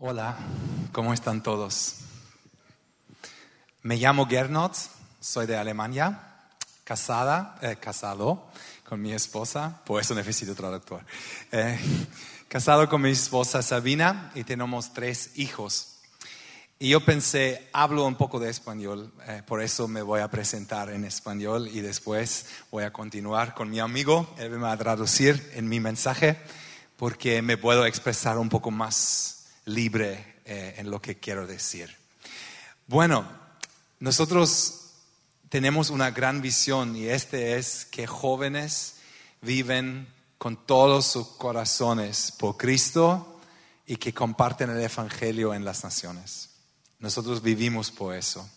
Hola, ¿cómo están todos? Me llamo Gernot, soy de Alemania, casada, eh, casado con mi esposa, por eso necesito traductor. Eh, casado con mi esposa Sabina y tenemos tres hijos. Y yo pensé, hablo un poco de español, eh, por eso me voy a presentar en español y después voy a continuar con mi amigo, él me va a traducir en mi mensaje, porque me puedo expresar un poco más libre eh, en lo que quiero decir. Bueno, nosotros tenemos una gran visión y este es que jóvenes viven con todos sus corazones por Cristo y que comparten el Evangelio en las naciones. Nosotros vivimos por eso.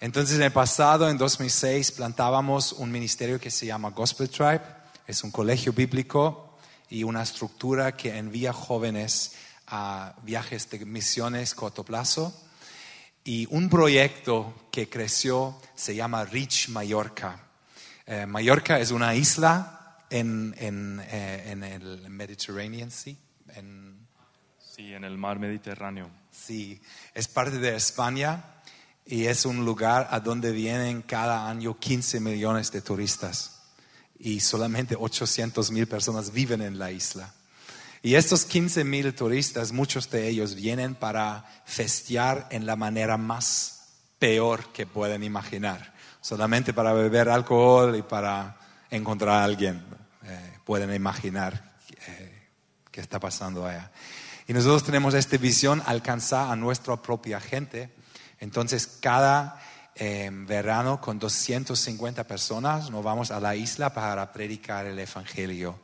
Entonces, en el pasado, en 2006, plantábamos un ministerio que se llama Gospel Tribe. Es un colegio bíblico y una estructura que envía jóvenes a viajes de misiones corto plazo. Y un proyecto que creció se llama Reach Mallorca. Eh, Mallorca es una isla en, en, eh, en el Mediterranean Sea. En, Sí, en el mar Mediterráneo. Sí, es parte de España y es un lugar a donde vienen cada año 15 millones de turistas y solamente 800 mil personas viven en la isla. Y estos 15 mil turistas, muchos de ellos vienen para festear en la manera más peor que pueden imaginar, solamente para beber alcohol y para encontrar a alguien. Eh, pueden imaginar eh, qué está pasando allá. Y nosotros tenemos esta visión, alcanzar a nuestra propia gente. Entonces, cada eh, verano con 250 personas nos vamos a la isla para predicar el Evangelio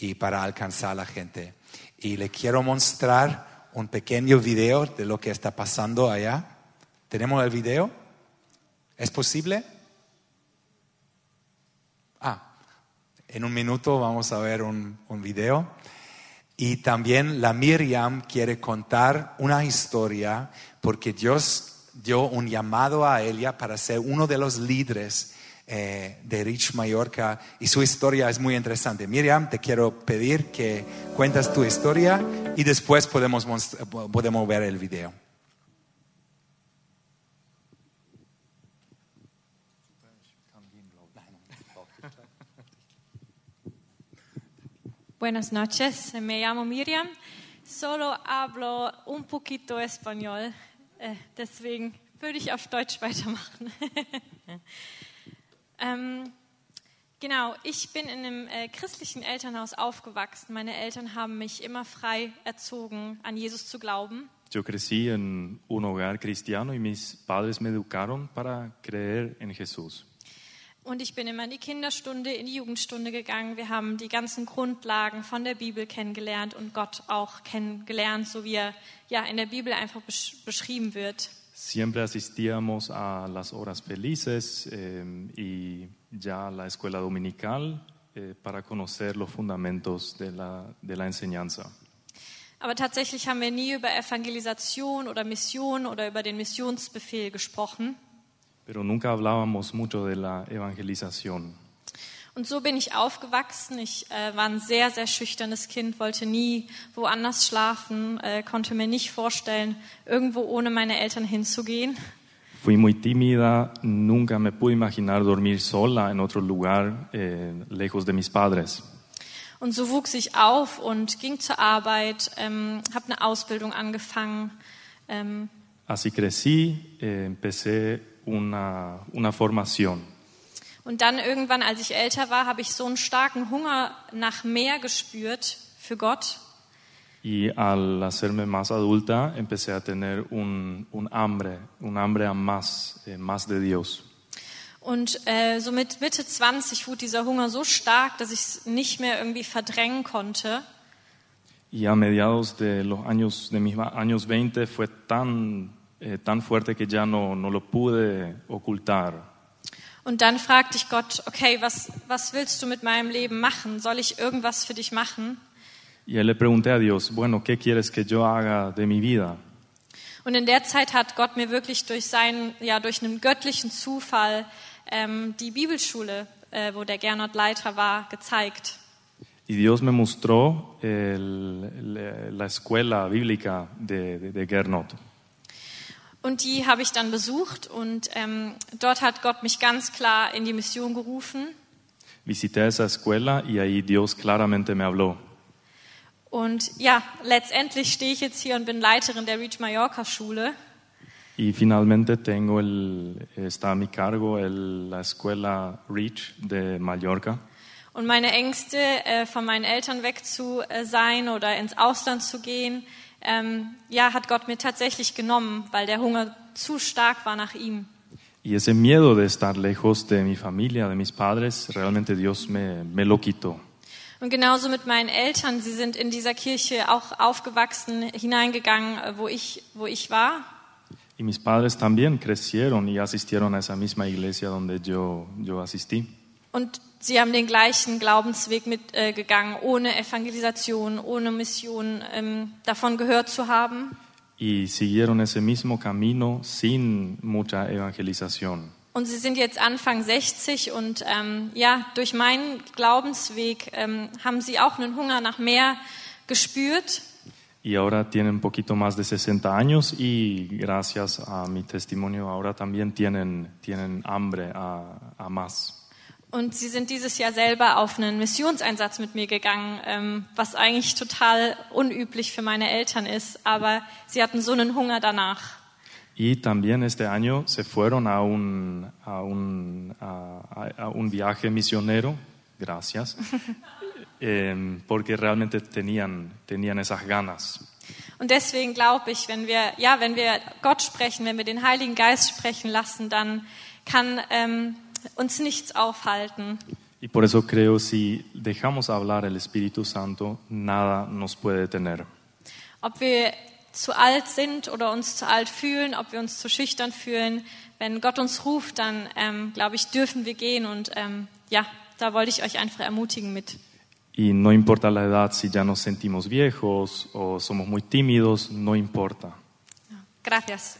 y para alcanzar a la gente. Y le quiero mostrar un pequeño video de lo que está pasando allá. ¿Tenemos el video? ¿Es posible? Ah, en un minuto vamos a ver un, un video. Y también la Miriam quiere contar una historia porque Dios dio un llamado a ella para ser uno de los líderes eh, de Rich Mallorca y su historia es muy interesante. Miriam, te quiero pedir que cuentas tu historia y después podemos, podemos ver el video. Buenas noches, me llamo Miriam. Solo hablo un poquito español, äh, deswegen würde ich auf Deutsch weitermachen. ähm, genau, ich bin in einem äh, christlichen Elternhaus aufgewachsen. Meine Eltern haben mich immer frei erzogen, an Jesus zu glauben. Yo crecí en un hogar cristiano y mis padres me educaron para creer en Jesús. Und ich bin immer in die Kinderstunde, in die Jugendstunde gegangen. Wir haben die ganzen Grundlagen von der Bibel kennengelernt und Gott auch kennengelernt, so wie er ja in der Bibel einfach besch beschrieben wird. Siempre asistíamos a las horas felices eh, y ya a la escuela dominical eh, para conocer los fundamentos de la, de la enseñanza. Aber tatsächlich haben wir nie über Evangelisation oder Mission oder über den Missionsbefehl gesprochen. pero nunca hablábamos mucho de la evangelización. Und so bin ich aufgewachsen. Ich äh, war ein sehr, sehr schüchternes Kind, wollte nie woanders schlafen, äh, konnte mir nicht vorstellen, irgendwo ohne meine Eltern hinzugehen. Fui muy tímida, nunca me pude imaginar dormir sola en otro lugar eh, lejos de mis padres. Und so wuchs ich auf und ging zur Arbeit, ähm, habe eine Ausbildung angefangen. Ähm, Así crecí, eh, empecé una, una formación. Und dann irgendwann, als ich älter war, habe ich so einen starken Hunger nach mehr gespürt für Gott. Y al hacerme más adulta, empecé a tener un, un hambre, un hambre a más, eh, más de Dios. Und äh, so mit Mitte 20 wurde dieser Hunger so stark, dass ich es nicht mehr irgendwie verdrängen konnte. Y a mediados de los años, de mis años 20 fue tan, eh, tan fuerte que ya no, no lo pude ocultar. Und dann fragte ich Gott, okay, was, was willst du mit meinem Leben machen? Soll ich irgendwas für dich machen? Y él le pregunté a Dios, bueno, ¿qué quieres que yo haga de mi vida? Und in der Zeit hat Gott mir wirklich durch seinen, ja, durch einen göttlichen Zufall ähm, die Bibelschule, äh, wo der Gernot Leiter war, gezeigt. Y Dios me mostró el- la escuela bíblica de, de, de Gernot. Und die habe ich dann besucht und ähm, dort hat Gott mich ganz klar in die Mission gerufen. Visité esa escuela y ahí Dios claramente me habló. Und ja, letztendlich stehe ich jetzt hier und bin Leiterin der Reach Mallorca Schule. Y finalmente tengo el, está a mi cargo el- la escuela Reach de Mallorca. Und meine Ängste, äh, von meinen Eltern weg zu äh, sein oder ins Ausland zu gehen, ähm, ja, hat Gott mir tatsächlich genommen, weil der Hunger zu stark war nach ihm. Y ese miedo de estar lejos de mi familia, de mis padres, realmente Dios me, me lo quitó. Und genauso mit meinen Eltern, sie sind in dieser Kirche auch aufgewachsen, hineingegangen, äh, wo ich, wo ich war. Y mis padres también crecieron y asistieron a esa misma iglesia donde yo, yo asistí. Und sie haben den gleichen Glaubensweg mitgegangen, äh, ohne Evangelisation, ohne Mission ähm, davon gehört zu haben. Y siguieron ese mismo camino sin mucha evangelización. Und sie sind jetzt Anfang 60 und ähm, ja, durch meinen Glaubensweg ähm, haben sie auch einen Hunger nach mehr gespürt. Y ahora tienen un poquito más de 60 años y gracias a mi testimonio ahora también tienen, tienen hambre a, a más. Und sie sind dieses Jahr selber auf einen Missionseinsatz mit mir gegangen, ähm, was eigentlich total unüblich für meine Eltern ist. Aber sie hatten so einen Hunger danach. Y también este año se fueron a un, a un, a, a- un viaje misionero, gracias, em, porque realmente tenían, tenían esas ganas. Und deswegen glaube ich, wenn wir, ja, wenn wir Gott sprechen, wenn wir den Heiligen Geist sprechen lassen, dann kann ähm, uns nichts aufhalten. Y por eso creo si dejamos hablar el Espíritu Santo, nada nos puede detener. Ob wir zu alt sind oder uns zu alt fühlen, ob wir uns zu schüchtern fühlen, wenn Gott uns ruft, dann ähm, glaube ich, dürfen wir gehen. Und ähm, ja, da wollte ich euch einfach ermutigen mit. Y no importa la edad, si ya nos sentimos viejos o somos muy tímidos, no importa. Gracias.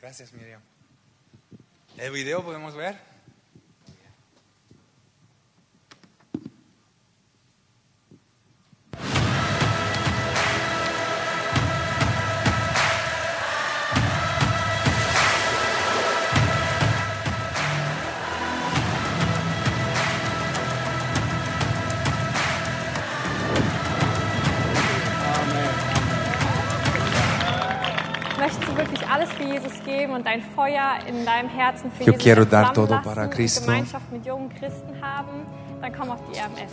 Gracias, Miriam. ¿El video podemos ver? Wirklich alles für Jesus geben und dein Feuer in deinem Herzen für Yo Jesus quiero dar todo para und Cristo. Gemeinschaft mit jungen Christen haben? Dann komm auf die RMS.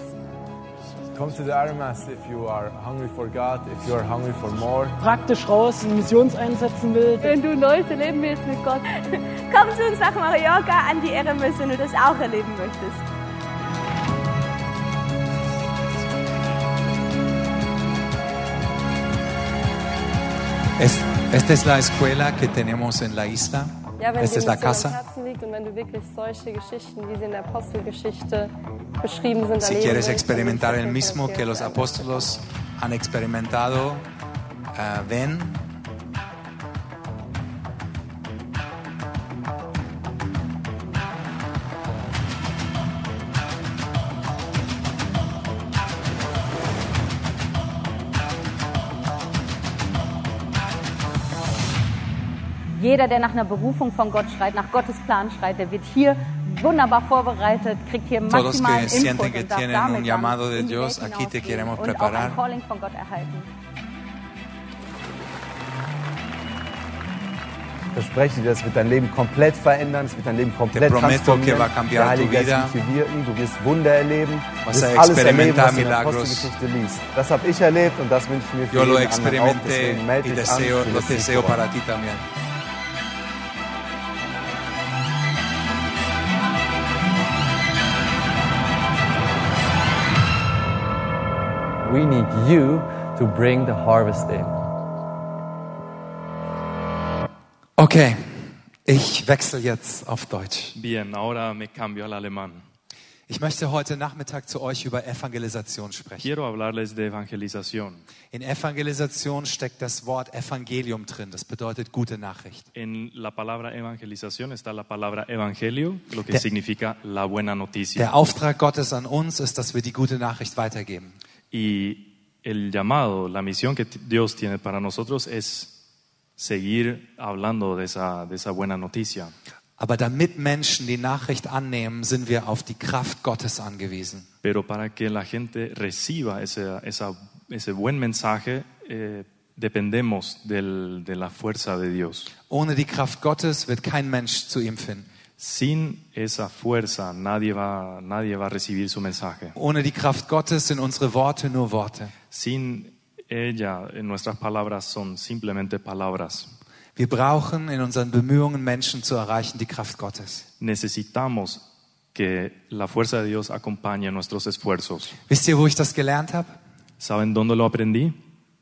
Come to the RMS if you are hungry for God, if you are hungry for more. praktisch raus in Missionseinsätzen will. Wenn du Neues erleben willst mit Gott, komm zu uns nach Mallorca an die RMS, wenn du das auch erleben möchtest. Es- esta es la escuela que tenemos en la isla. Ja, wenn Esta es la casa. Herzen liegt und wenn du wirklich solche Geschichten, wie sie in der Apostelgeschichte beschrieben sind, Si quieres experimentar el mismo que los apóstolos han experimentado, ah, ven. Jeder, der nach einer Berufung von Gott schreit, nach Gottes Plan schreit, der wird hier wunderbar vorbereitet, kriegt hier Todos maximalen que sienten Input que und darf tienen damit un dann llamado de Dios, aquí te queremos preparar. ein Calling von Gott erhalten. Ich verspreche dir, das wird dein Leben komplett verändern, es wird dein Leben komplett prometo que transformieren. Der Heilige Geist wird wirken, du wirst Wunder erleben, du wirst alles erleben, was du in der milagros. Apostelgeschichte liest. Das habe ich erlebt und das wünsche ich mir für Yo jeden anderen auch. Deswegen melde dich an, deseo, du lo wirst nicht deseo bereuen. para ti también. We need you to bring the harvest in. Okay, ich wechsle jetzt auf Deutsch. Bien, ahora me cambio al alemán. Ich möchte heute Nachmittag zu euch über Evangelisation sprechen. Quiero hablarles de evangelización. In Evangelisation steckt das Wort Evangelium drin. Das bedeutet gute Nachricht. En la palabra evangelización está la palabra evangelio, lo que Der- significa la buena noticia. Der Auftrag Gottes an uns ist, dass wir die gute Nachricht weitergeben. Y el llamado, la misión que Dios tiene para nosotros es seguir hablando de esa, de esa buena noticia. Aber damit Menschen die Nachricht annehmen, sind wir auf die Kraft Gottes angewiesen. Pero para que la gente reciba ese, esa- ese buen mensaje, eh, dependemos del- de la fuerza de Dios. Ohne die Kraft Gottes wird kein Mensch zu ihm finden. Sin esa fuerza nadie va, nadie va a recibir su mensaje. Ohne die Kraft Gottes sind unsere Worte nur Worte. Sin ella, nuestras palabras son simplemente palabras. Wir brauchen in unseren Bemühungen, Menschen zu erreichen, die Kraft Gottes. Necesitamos que la fuerza de Dios acompañe nuestros esfuerzos. Wisst ihr, wo ich das gelernt habe? ¿Saben dónde lo aprendí?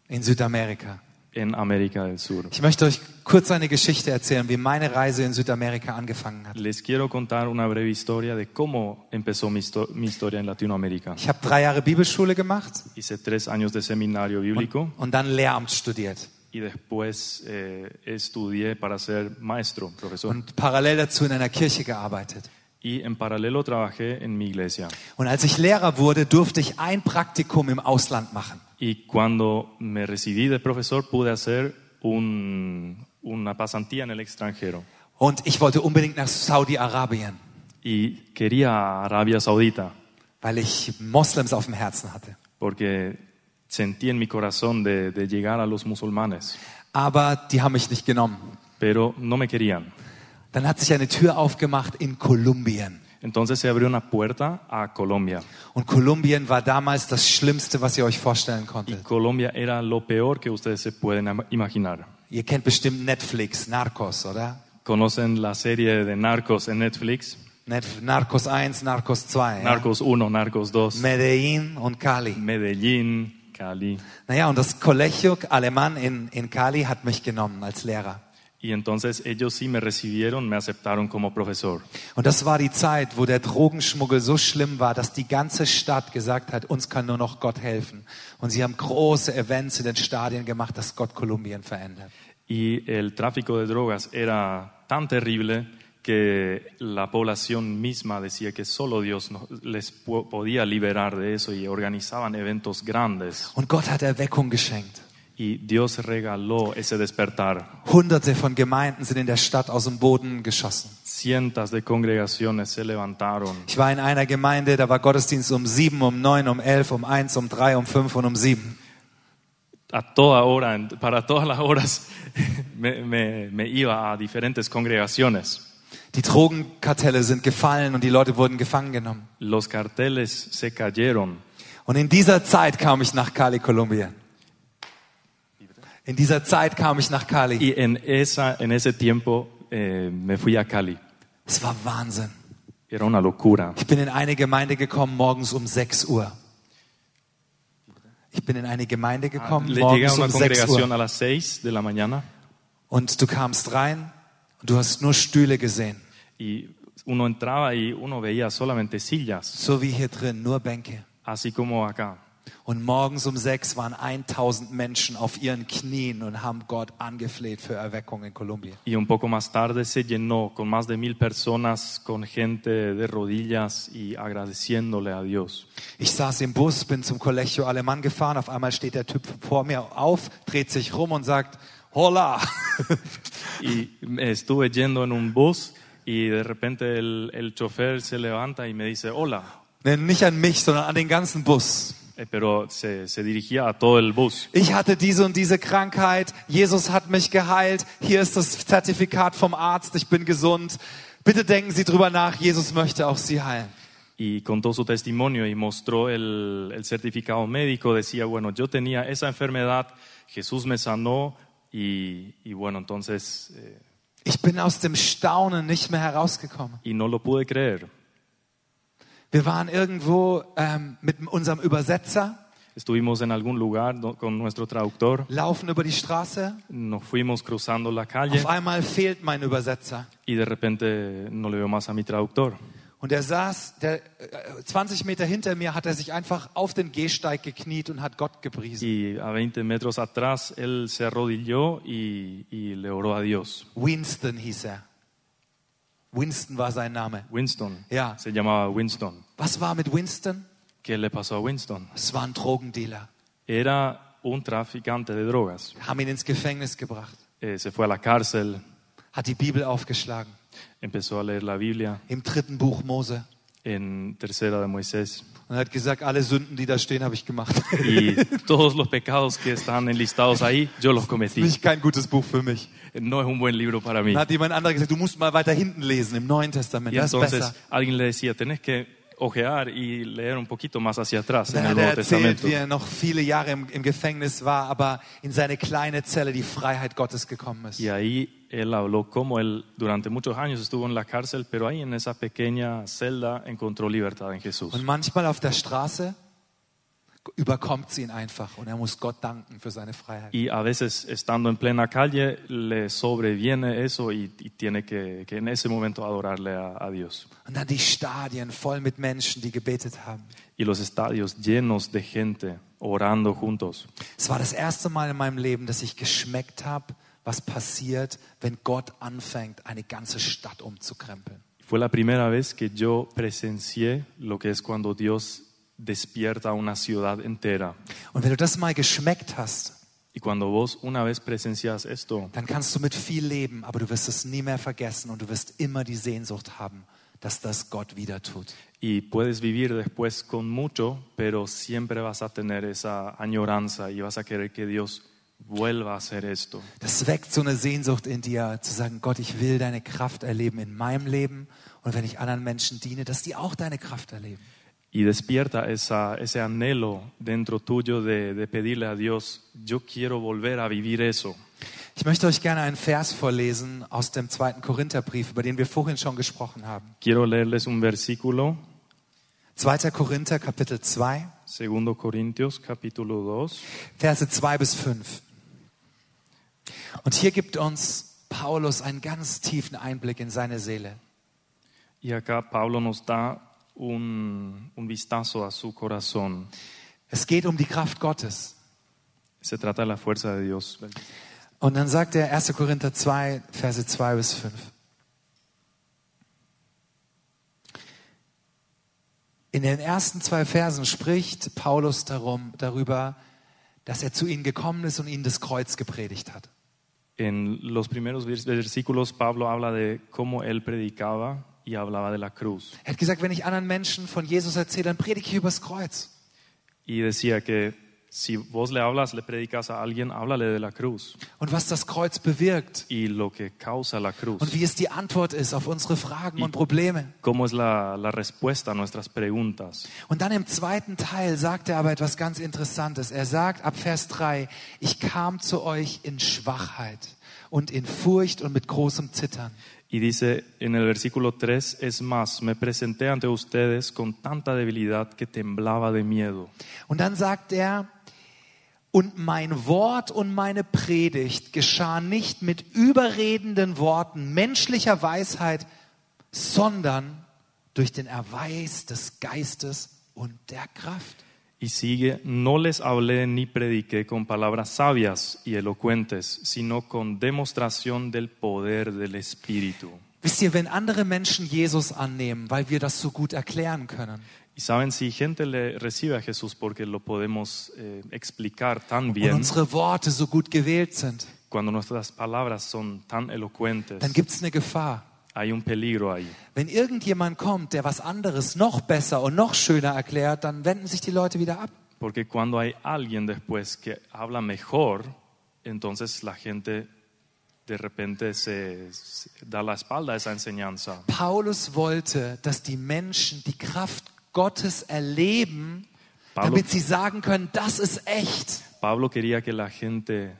In Südamerika. En América del Sur. Ich möchte euch kurz eine Geschichte erzählen, wie meine Reise in Südamerika angefangen hat. Les quiero contar una breve historia de cómo empezó mi, mi historia en Latinoamérica. Ich habe drei Jahre Bibelschule gemacht Hice tres años de seminario bíblico und dann Lehramt studiert. y después eh, estudié para ser maestro, profesor. Und parallel dazu in einer Kirche gearbeitet. Y en paralelo trabajé en mi iglesia. Und als ich Lehrer wurde, durfte ich ein Praktikum im Ausland machen. Y cuando me recibí de profesor pude hacer un- una pasantía en el extranjero. Und ich wollte unbedingt nach Saudi-Arabien, Y quería Arabia Saudita weil ich Moslems auf dem Herzen hatte. porque sentí en mi corazón de, de llegar a los musulmanes, Aber die haben mich nicht genommen. pero no me querían. Dann hat sich eine Tür aufgemacht in Kolumbien. Entonces se abrió una puerta a Colombia. Und Kolumbien war damals das Schlimmste, was ihr euch vorstellen Y konntet. Colombia era lo peor que ustedes se pueden am- imaginar. Ihr kennt bestimmt Netflix, Narcos, oder? ¿Conocen la serie de Narcos en Netflix? Net Narcos 1, Narcos 2. Ja? Narcos 1, Narcos 2, Medellín und Cali. Medellín, Cali. Naja, und das Colegio Alemán in, in Cali hat mich genommen als Lehrer. Y entonces ellos sí me recibieron, me aceptaron como profesor. Und das war die Zeit, wo der Drogenschmuggel so schlimm war, dass die ganze Stadt gesagt hat, uns kann nur noch Gott helfen. Und sie haben große Events in den Stadien gemacht, dass Gott Kolumbien verändert. Y el tráfico de drogas era tan terrible que la población misma decía que solo Dios les po- podía liberar de eso y organizaban eventos grandes. Und Gott hat Erweckung geschenkt. Y Dios regaló ese despertar. Hunderte von Gemeinden sind in der Stadt aus dem Boden geschossen. Cientos de congregaciones se levantaron. Ich war in einer Gemeinde, da war Gottesdienst um sieben, um neun, um elf, um eins, um drei, um fünf und um sieben. A toda hora, para todas las horas, me, me- me iba a diferentes congregaciones. Die Drogenkartelle sind gefallen und die Leute wurden gefangen genommen. Los carteles se cayeron. Und in dieser Zeit kam ich nach Cali, Kolumbien. In dieser Zeit kam ich nach Cali. Y en, esa, en ese tiempo eh, me fui a Cali. Es war Wahnsinn. Era una locura. Ich bin in eine Gemeinde gekommen morgens um 6 Uhr. Ich bin in eine Gemeinde gekommen Le llegué a morgens um 6 congregación Uhr. a las 6 de la mañana Und du kamst rein und du hast nur Stühle gesehen. y uno entraba y uno veía solamente sillas, So wie hier drin, nur Bänke. así como acá. Und morgens um sechs waren 1000 Menschen auf ihren Knien und haben Gott angefleht für Erweckung in Kolumbien. Y un poco más tarde se llenó con más de mil personas, con gente de rodillas y agradeciéndole a Dios. Ich saß im Bus, bin zum Colegio Alemán gefahren. Auf einmal steht der Typ vor mir auf, dreht sich rum und sagt, Hola. Y estuve yendo en un bus y de repente el, el chofer se levanta y me dice, hola, Nicht an mich, sondern an den ganzen Bus. Eh, pero se, se dirigía a todo el bus. Ich hatte diese und diese Krankheit. Jesus hat mich geheilt. Hier ist das Zertifikat vom Arzt. Ich bin gesund. Bitte denken Sie drüber nach. Jesus möchte auch Sie heilen. y contó su testimonio y mostró el, el certificado médico. Decía, bueno, yo tenía esa enfermedad, Jesús me sanó y, y bueno, entonces, eh, Ich bin aus dem Staunen nicht mehr herausgekommen. y no lo pude creer. Wir waren irgendwo ähm, mit unserem Übersetzer, Estuvimos en algún lugar con nuestro traductor, laufen über die Straße. nos fuimos cruzando la calle Auf einmal fehlt mein Übersetzer. y de repente no le veo más a mi traductor. Und er saß, der, äh, 20 Meter hinter mir hat er sich einfach auf den Gehsteig gekniet und hat Gott gepriesen. Y a 20 metros atrás él se arrodilló y, y le oró a Dios. Winston hieß er. Winston war sein Name. Winston. Ja. Se llamaba Winston. Was war mit Winston? ¿Qué le pasó a Winston? Es war ein Drogendealer. Era un traficante de drogas. Haben ihn ins Gefängnis gebracht, Eh, se fue a la cárcel, hat die Bibel aufgeschlagen. empezó a leer la Biblia Im dritten Buch Mose. en Tercera de Moisés. Und hat gesagt, alle Sünden, die da stehen, habe ich gemacht. Y todos los pecados que están enlistados ahí, yo los cometí. Nicht kein gutes Buch für mich. No es un buen libro para mí. Dann hat jemand anderer gesagt, du musst mal weiter hinten lesen, im Neuen Testament. Y Das ist entonces besser. alguien le decía, tenés que ojear y leer un poquito más hacia atrás en el Nuevo erzählt, Testamento. wie er noch viele Jahre im, im Gefängnis war, aber in seine kleine Zelle die Freiheit Gottes gekommen ist. Y ahí él habló cómo él durante muchos años estuvo en la cárcel, pero ahí en esa pequeña celda encontró libertad en Jesús. Und manchmal auf der Straße überkommt sie ihn einfach und er muss Gott danken für seine Freiheit. Y a veces estando en plena calle le sobreviene eso y, y tiene que, que en ese momento adorarle a, a Dios. Und dann die Stadien voll mit Menschen, die gebetet haben. Y los estadios llenos de gente orando juntos. Es war das erste Mal in meinem Leben, dass ich geschmeckt habe, was passiert, wenn Gott anfängt, eine ganze Stadt umzukrempeln. Fue la primera vez que yo presencié lo que es cuando Dios despierta una ciudad entera. Und wenn du das mal geschmeckt hast, Y cuando vos una vez presencias esto, dann kannst du mit viel leben, aber du wirst es nie mehr vergessen und du wirst immer die Sehnsucht haben, dass das Gott wieder tut. y puedes vivir después con mucho, pero siempre vas a tener esa añoranza y vas a querer que Dios vuelva a hacer esto. Das weckt so eine Sehnsucht in dir, zu sagen, Gott, ich will deine Kraft erleben in meinem Leben und wenn ich anderen Menschen diene, dass die auch deine Kraft erleben. Y despierta esa, ese anhelo dentro tuyo de, de pedirle a Dios, yo quiero volver a vivir eso. Ich möchte euch gerne einen Vers vorlesen aus dem zweiten Korintherbrief, über den wir vorhin schon gesprochen haben. Quiero leerles un versículo, 2. Korinther Kapitel 2, 2 Corintios capítulo 2. Verse 2 bis 5. Und hier gibt uns Paulus einen ganz tiefen Einblick in seine Seele. Y acá Pablo nos da un, un vistazo a su corazón. Es geht um die Kraft Gottes. Se trata de la fuerza de Dios. Und dann sagt er 1. Korinther 2, Verse 2 bis 5. In den ersten zwei Versen spricht Paulus darum, darüber, dass er zu ihnen gekommen ist und ihnen das Kreuz gepredigt hat. En los primeros vers- versículos Pablo habla de cómo él predicaba y hablaba de la cruz. Er hat gesagt, wenn ich anderen Menschen von Jesus erzähle, dann predige ich übers Kreuz. Y decía que si vos le hablas, le predicas a alguien, háblale de la cruz Und was das Kreuz bewirkt y lo que causa la cruz. und wie es die Antwort ist auf unsere Fragen und Probleme. Cómo es la, la respuesta a nuestras preguntas. Und dann im zweiten Teil sagt er aber etwas ganz Interessantes. Er sagt ab Vers 3, ich kam zu euch in Schwachheit und in Furcht und mit großem Zittern. Y dice en el versículo 3, es más, me presenté ante ustedes con tanta debilidad que temblaba de miedo. Und dann sagt er, und mein Wort und meine Predigt geschah nicht mit überredenden Worten menschlicher Weisheit, sondern durch den Erweis des Geistes und der Kraft. Y sigue, no les hablé ni prediqué con palabras sabias y elocuentes, sino con demostración del poder del Espíritu. Wisst ihr, wenn andere Menschen Jesus annehmen, weil wir das so gut erklären können, Y saben, si gente le recibe a Jesús porque lo podemos eh, explicar tan und bien, unsere Worte so gut gewählt sind, cuando nuestras palabras son tan elocuentes, dann gibt es eine Gefahr. Wenn irgendjemand kommt, der was anderes noch besser und noch schöner erklärt, dann wenden sich die Leute wieder ab. Porque cuando hay alguien después que habla mejor, entonces la gente de repente se, se da la espalda a esa enseñanza. Paulus wollte, dass die Menschen die Kraft Gottes erleben, Pablo- damit sie sagen können, das ist echt. Pablo quería que la gente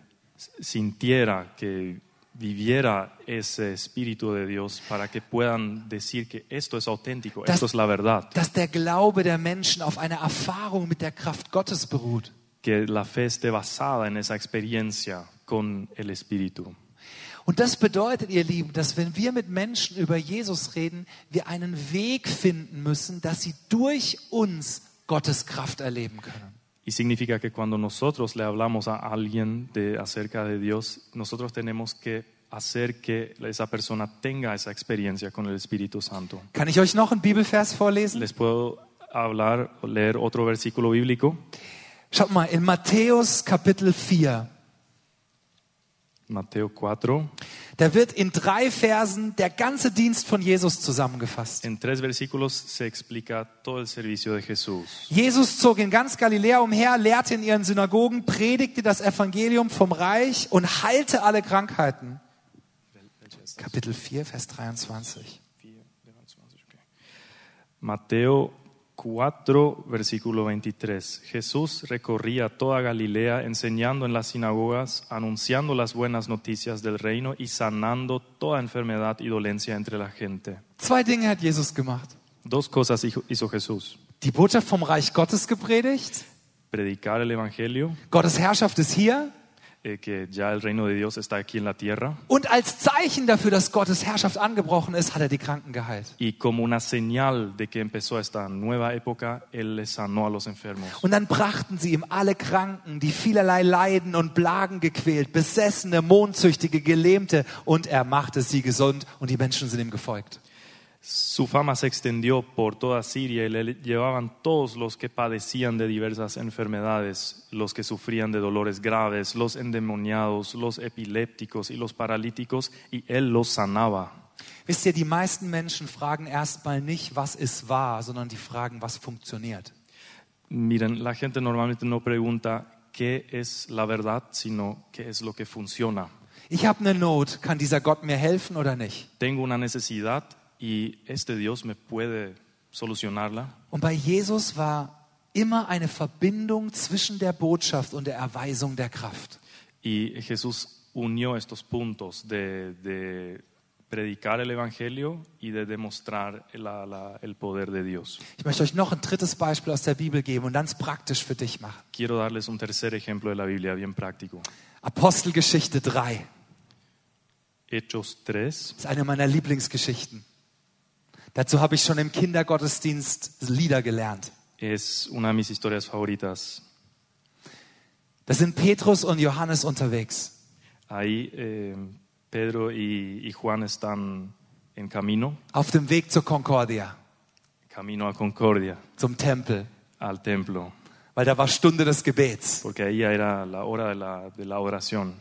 sintiera, que viviera ese espíritu de Dios para que puedan decir que esto es auténtico, Das- esto es la verdad, Dass der Glaube der Menschen auf einer Erfahrung mit der Kraft Gottes beruht. que la fe esté basada en esa experiencia con el espíritu. Und das bedeutet, ihr Lieben, dass wenn wir mit Menschen über Jesus reden, wir einen Weg finden müssen, dass sie durch uns Gottes Kraft erleben können. Y significa que cuando nosotros le hablamos a alguien de, acerca de Dios, nosotros tenemos que hacer que esa persona tenga esa experiencia con el Espíritu Santo. Kann ich euch noch einen Bibelvers vorlesen? Les puedo hablar, leer otro versículo bíblico. Schaut mal, in Matthäus Kapitel 4, Mateo 4. da wird in drei Versen der ganze Dienst von Jesus zusammengefasst. En tres versículos se explica todo el servicio de Jesús. Jesus zog in ganz Galiläa umher, lehrte in ihren Synagogen, predigte das Evangelium vom Reich und heilte alle Krankheiten. Kapitel 4, Vers 23. Mateo 4, versículo 23. Jesús recorría toda Galilea enseñando en las sinagogas, anunciando las buenas noticias del reino y sanando toda enfermedad y dolencia entre la gente. Zwei Dinge hat Jesus gemacht. Dos cosas hizo Jesús. Die Botschaft vom Reich Gottes gepredigt. Predicar el Evangelio, Gottes Herrschaft ist hier. Eh, que ya el reino de Dios está aquí en la tierra. Und als Zeichen dafür, dass Gottes Herrschaft angebrochen ist, hat er die Kranken geheilt. Y como una señal de que empezó esta nueva época, Él le sanó a los enfermos. Und dann brachten sie ihm alle Kranken, die vielerlei Leiden und Plagen gequält, Besessene, Mondsüchtige, Gelähmte, und er machte sie gesund und die Menschen sind ihm gefolgt. Su fama se extendió por toda Siria y le llevaban todos los que padecían de diversas enfermedades, los que sufrían de dolores graves, los endemoniados, los epilépticos y los paralíticos, y Él los sanaba. Wisst ihr, die meisten Menschen fragen erstmal nicht, was ist wahr, sondern die fragen, was funktioniert. Miren, la gente normalmente no pregunta qué es la verdad, sino qué es lo que funciona. Ich habe eine Not, kann dieser Gott mir helfen oder nicht? Tengo una necesidad y este Dios me puede solucionarla. Und bei Jesus war immer eine Verbindung zwischen der Botschaft und der Erweisung der Kraft. Y Jesús unió estos puntos de, de predicar el Evangelio y de demostrar la- la- el poder de Dios. Ich möchte euch noch ein drittes Beispiel aus der Bibel geben und ganz praktisch für dich machen. Quiero darles un tercer ejemplo de la Biblia bien práctico. Apostelgeschichte 3 Hechos 3 ist eine meiner Lieblingsgeschichten. Dazu habe ich schon im Kindergottesdienst Lieder gelernt. es una de mis historias favoritas. Da sind Petrus und Johannes unterwegs. Ahí eh, Pedro y, y Juan están en camino, Auf dem Weg zur Concordia, camino a Concordia, zum Tempel, al templo, weil da war Stunde des Gebets. porque ahí era la hora de la, de la oración.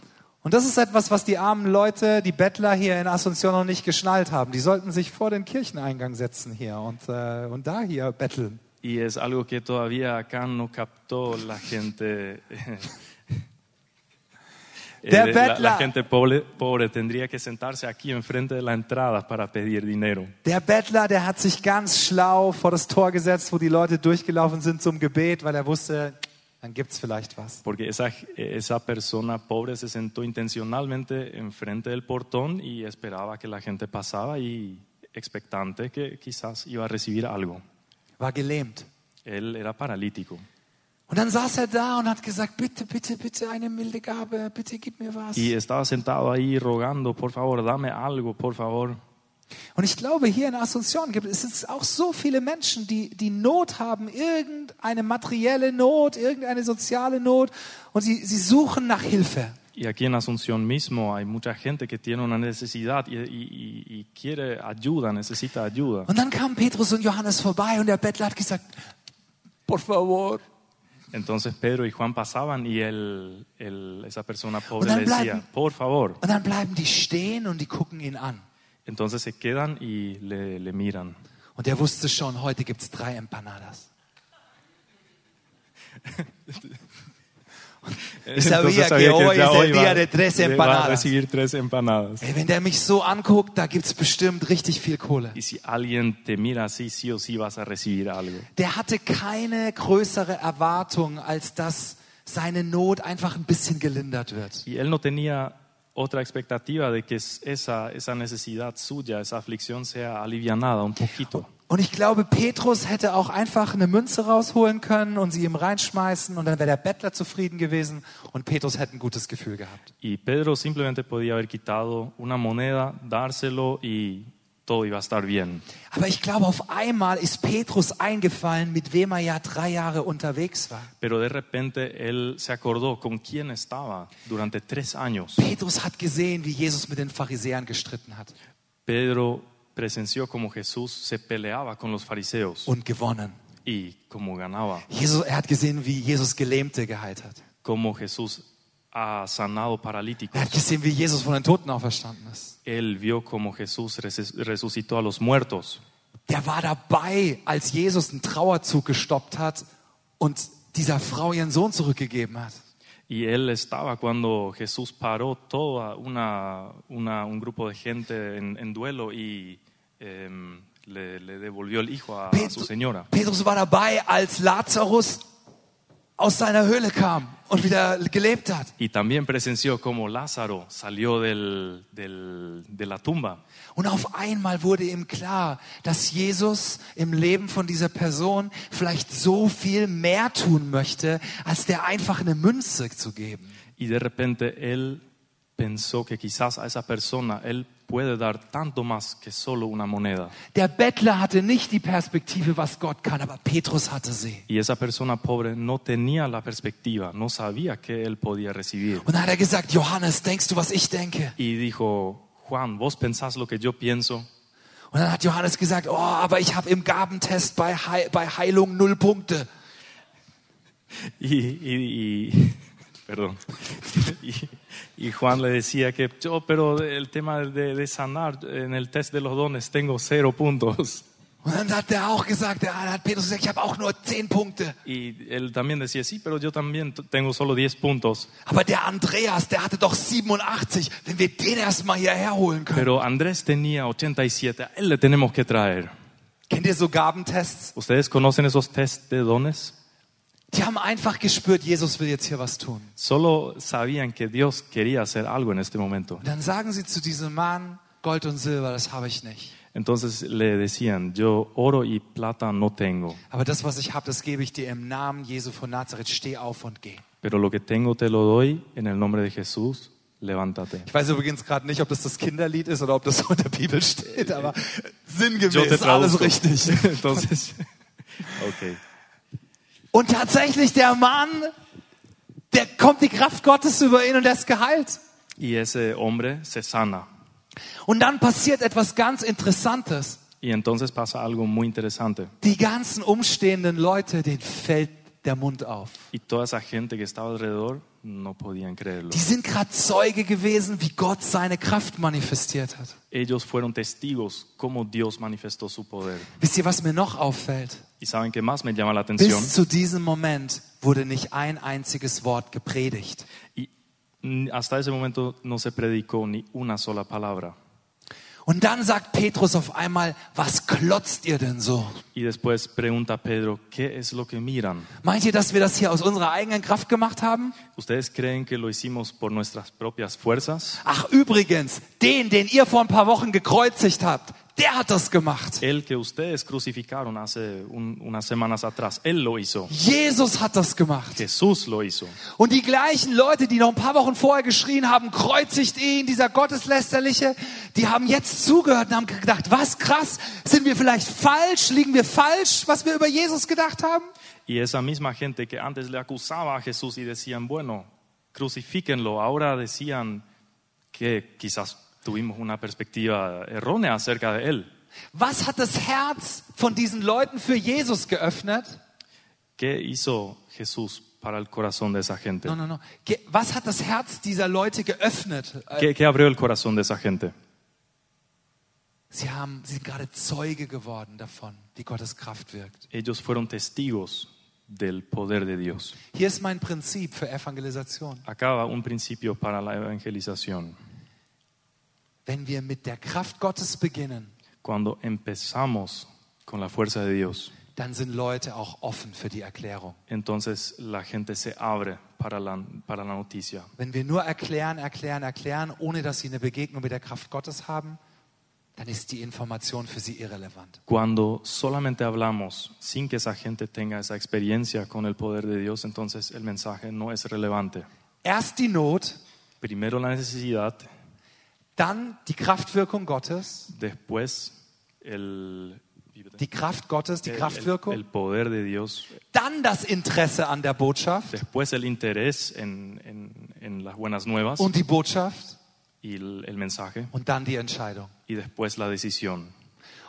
Und das ist etwas, was die armen Leute, die Bettler hier in Asunción noch nicht geschnallt haben. Die sollten sich vor den Kircheneingang setzen hier und, äh, und da hier betteln. Y es algo que todavía acá no captó la gente. Der la, la Bettler. gente pobre, pobre tendría que sentarse aquí enfrente de la entrada para pedir dinero. Der Bettler, der hat sich ganz schlau vor das Tor gesetzt, wo die Leute durchgelaufen sind zum Gebet, weil er wusste, dann gibt's vielleicht was. Porque esa, esa persona pobre se sentó intencionalmente enfrente del portón y esperaba que la gente pasaba y expectante que quizás iba a recibir algo. War gelähmt. Él era paralítico. Und dann saß er da und hat gesagt, bitte, bitte, bitte eine milde Gabe, bitte gib mir was. Y estaba sentado ahí rogando, por favor, dame algo, por favor. Und ich glaube, hier in Asunción gibt es auch so viele Menschen, die, die Not haben, irgendeine materielle Not, irgendeine soziale Not und sie, sie suchen nach Hilfe. Y aquí en Asunción mismo hay mucha gente que tiene una necesidad y, y- y- quiere ayuda, necesita ayuda. Und dann kamen Petrus und Johannes vorbei und der Bettler hat gesagt, por favor. Entonces Pedro y Juan pasaban y él, él- esa persona pobre le decía, por favor. Und dann bleiben die stehen und die gucken ihn an. Entonces se quedan y le, le miran. Und er wusste schon, heute gibt's drei Empanadas. Ich sabía que hoy es el día de tres empanadas. Ey, wenn der mich so anguckt, da gibt's bestimmt richtig viel Kohle. Der hatte keine größere Erwartung, als dass seine Not einfach ein bisschen gelindert wird. Y él no tenía otra expectativa de que es- esa, esa necesidad suya, esa aflicción sea alivianada un poquito. Und ich glaube, Petrus hätte auch einfach eine Münze rausholen können und sie ihm reinschmeißen und dann wäre der Bettler zufrieden gewesen und Petrus hätte ein gutes Gefühl gehabt. Y Pedro simplemente podía haber quitado una moneda, dárselo y todo iba a estar bien. Aber ich glaube, auf einmal ist Petrus eingefallen, mit wem er ja drei Jahre unterwegs war. Pero de repente él se acordó con quién estaba durante tres años. Petrus hat gesehen, wie Jesus mit den Pharisäern gestritten hat Pedro presenció como Jesús se peleaba con los fariseos und gewonnen. y como ganaba, Jesus, er hat gesehen, wie Jesus Gelähmte geheilt hat. como Jesús ha sanado paralíticos. Er hat gesehen, wie Jesus von den Toten auferstanden ist. Él vio como Jesús resu- resucitó a los muertos. Der war dabei, als Jesus einen Trauerzug gestoppt hat und dieser Frau ihren Sohn zurückgegeben hat. Y él estaba cuando Jesús paró toda una, una- un grupo de gente en, en duelo y em, le, le devolvió el hijo a, a su señora. Petrus war dabei, als Lazarus aus seiner Höhle kam und wieder gelebt hat. Y también presenció como Lázaro salió del, del- de la tumba. Und auf einmal wurde ihm klar, dass Jesus im Leben von dieser Person vielleicht so viel mehr tun möchte, als der einfach eine Münze zu geben. Y de repente él pensó que quizás a esa persona él puede dar tanto más que solo una moneda. Der Bettler hatte nicht die Perspektive, was Gott kann, aber Petrus hatte sie. Y esa persona pobre no tenía la perspectiva, no sabía que él podía recibir. Und dann hat er gesagt, Johannes, denkst du, was ich denke? Y dijo, Juan, ¿vos pensás lo que yo pienso? Und dann hat Johannes gesagt, oh, aber ich habe im Gabentest bei, Heil, bei Heilung null Punkte. Y, y- y- perdón. Y, y Juan le decía que yo, pero el tema de, de sanar en el test de los dones tengo cero puntos. Und dann hat er auch gesagt, ja, dann hat Petrus gesagt, ich habe auch nur zehn Punkte. Y él también decía, sí, pero yo también t- tengo solo 10 puntos. Aber der Andreas, der hatte doch 87, wenn wir den erstmal hierher holen können. Pero Andrés tenía 87, a él le tenemos que traer. Kennt ihr so Gabentests? ¿Ustedes conocen esos test de dones? Die haben einfach gespürt, Jesus will jetzt hier was tun. Solo sabían que Dios quería hacer algo en este momento. Und dann sagen sie zu diesem Mann, Gold und Silber, das habe ich nicht. Entonces le decían, yo oro y plata no tengo, Aber das, was ich habe, das gebe ich dir im Namen Jesu von Nazareth. Steh auf und geh. pero lo que tengo te lo doy en el nombre de Jesús, levántate. Ich weiß übrigens gerade nicht, ob das das Kinderlied ist oder ob das so in der Bibel steht, aber sinngemäß alles richtig. Entonces, ok. Und tatsächlich der Mann, der kommt die Kraft Gottes über ihn und er ist geheilt. Y ese hombre se sana. Und dann passiert etwas ganz Interessantes. Y entonces pasa algo muy interesante. Die ganzen umstehenden Leute, denen fällt der Mund auf. Y toda esa gente que estaba alrededor no podían creerlo. Die sind gerade Zeuge gewesen, wie Gott seine Kraft manifestiert hat. Ellos fueron testigos cómo Dios manifestó su poder. Wisst ihr, was mir noch auffällt? Y saben qué más me llama la atención. Bis zu diesem Moment wurde nicht ein einziges Wort gepredigt. Y hasta ese momento no se predicó ni una sola palabra. Und dann sagt Petrus auf einmal, was klotzt ihr denn so? Y después pregunta Pedro, ¿qué es lo que miran? Meint ihr, dass wir das hier aus unserer eigenen Kraft gemacht haben? ¿Ustedes creen que lo hicimos por nuestras propias fuerzas? Ach, übrigens, den, den ihr vor ein paar Wochen gekreuzigt habt, der hat das gemacht. El que ustedes crucificaron hace un- unas semanas atrás, Él lo hizo. Jesus hat das gemacht. Jesús lo hizo. Und die gleichen Leute, die noch ein paar Wochen vorher geschrien haben, kreuzigt ihn, dieser Gotteslästerliche, die haben jetzt zugehört und haben gedacht, was krass, sind wir vielleicht falsch, liegen wir falsch, was wir über Jesus gedacht haben? Y esa misma gente que antes le acusaba a Jesús y decían, bueno, crucifíquenlo, ahora decían que quizás tuvimos una perspectiva errónea acerca de Él. Was hat das Herz von diesen Leuten für Jesus geöffnet? ¿Qué hizo Jesús para el corazón de esa gente? No, no, no. Was hat das Herz dieser Leute geöffnet? ¿Qué, qué abrió el corazón de esa gente? Sie, haben, sie sind gerade Zeuge geworden davon, wie Gottes Kraft wirkt. Ellos fueron testigos del poder de Dios. Hier ist mein Prinzip für Evangelisation. Acá va un principio para la evangelización. Wenn wir mit der Kraft Gottes beginnen, Cuando empezamos con la fuerza de Dios, dann sind Leute auch offen für die Erklärung. entonces la gente se abre para la, para la noticia. Wenn wir nur erklären, erklären, erklären, ohne dass sie eine Begegnung mit der Kraft Gottes haben, dann ist die Information für sie irrelevant. Cuando solamente hablamos sin que esa gente tenga esa experiencia con el poder de Dios, entonces el mensaje no es relevante. Erst die Not, Primero la necesidad, dann die Kraftwirkung Gottes, después el, die Kraft Gottes, die el- el- Kraftwirkung, el poder de Dios, dann das Interesse an der Botschaft después el interés en, en- en las buenas nuevas und die Botschaft y el, el mensaje, und dann die Entscheidung. y después la decisión.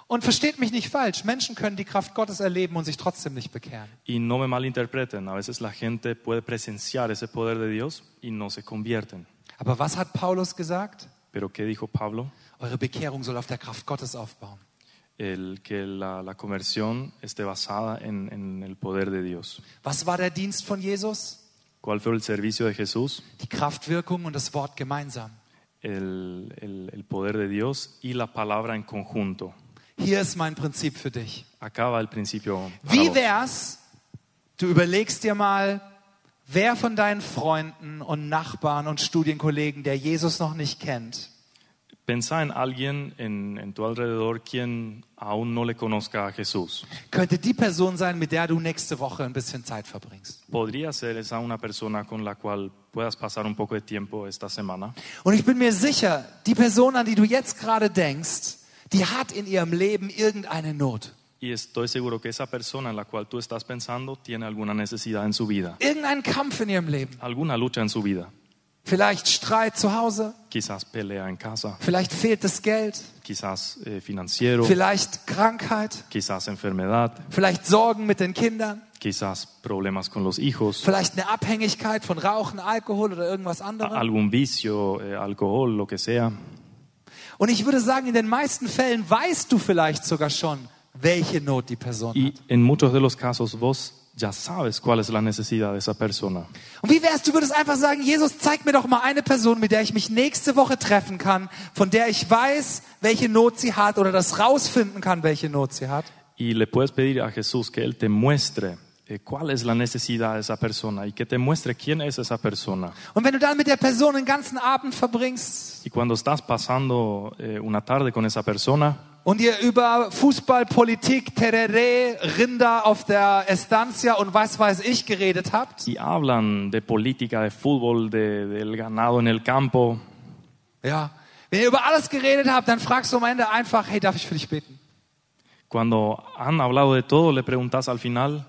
Und versteht mich nicht falsch, Menschen können die Kraft Gottes erleben und sich trotzdem nicht bekehren. Y no me malinterpreten, a veces la gente puede presenciar ese poder de Dios y no se convierten. Aber was hat Paulus gesagt? Pero ¿qué dijo Pablo? Eure Bekehrung soll auf der Kraft Gottes aufbauen. El que la, la conversión esté basada en, en el poder de Dios. Was war der Dienst von Jesus? ¿Cuál fue el servicio de Jesús? Die Kraftwirkung und das Wort gemeinsam. El, el- el poder de Dios y la palabra en conjunto. Hier ist mein Prinzip für dich. Acá va el principio. Wie wär's, du überlegst dir mal, wer von deinen Freunden und Nachbarn und Studienkollegen, der Jesus noch nicht kennt, Pensá en alguien en, en tu alrededor quien aún no le conozca a Jesús. könnte die Person sein, mit der du nächste Woche ein bisschen Zeit verbringst. Podría ser esa una persona con la cual puedas pasar un poco de tiempo esta semana. Und ich bin mir sicher, die Person, an die du jetzt gerade denkst, die hat in ihrem Leben irgendeine Not. Y estoy seguro que esa persona en la cual tú estás pensando tiene alguna necesidad en su vida, Irgendeinen Kampf in ihrem Leben. alguna lucha en su vida. Vielleicht Streit zu Hause, Quizás pelea en casa, vielleicht fehlt das Geld, quizás eh, financiero, vielleicht Krankheit, quizás enfermedad, vielleicht Sorgen mit den Kindern, quizás problemas con los hijos, vielleicht eine Abhängigkeit von Rauchen, Alkohol oder irgendwas anderem. algún vicio, eh, alcohol, lo que sea. Und ich würde sagen, in den meisten Fällen weißt du vielleicht sogar schon, welche Not die Person Y hat. en muchos de los casos vos ya sabes cuál es la necesidad de esa persona. Und wie wär's, du würdest einfach sagen, Jesus, zeig mir doch mal eine Person, mit der ich mich nächste Woche treffen kann, von der ich weiß, welche Not sie hat oder das rausfinden kann, welche Not sie hat. Y le puedes pedir a Jesús que Él te muestre eh, cuál es la necesidad de esa persona y que te muestre quién es esa persona. Und wenn du dann mit der Person den ganzen Abend verbringst Y cuando estás pasando eh, una tarde con esa persona und ihr über Fußball, Politik, Tereré, Rinder auf der Estancia und was weiß ich geredet habt, y hablan de política, de fútbol, de- del ganado en el campo, ja, wenn ihr über alles geredet habt, dann fragst du am Ende einfach, hey, darf ich für dich beten? cuando han hablado de todo, le preguntas al final,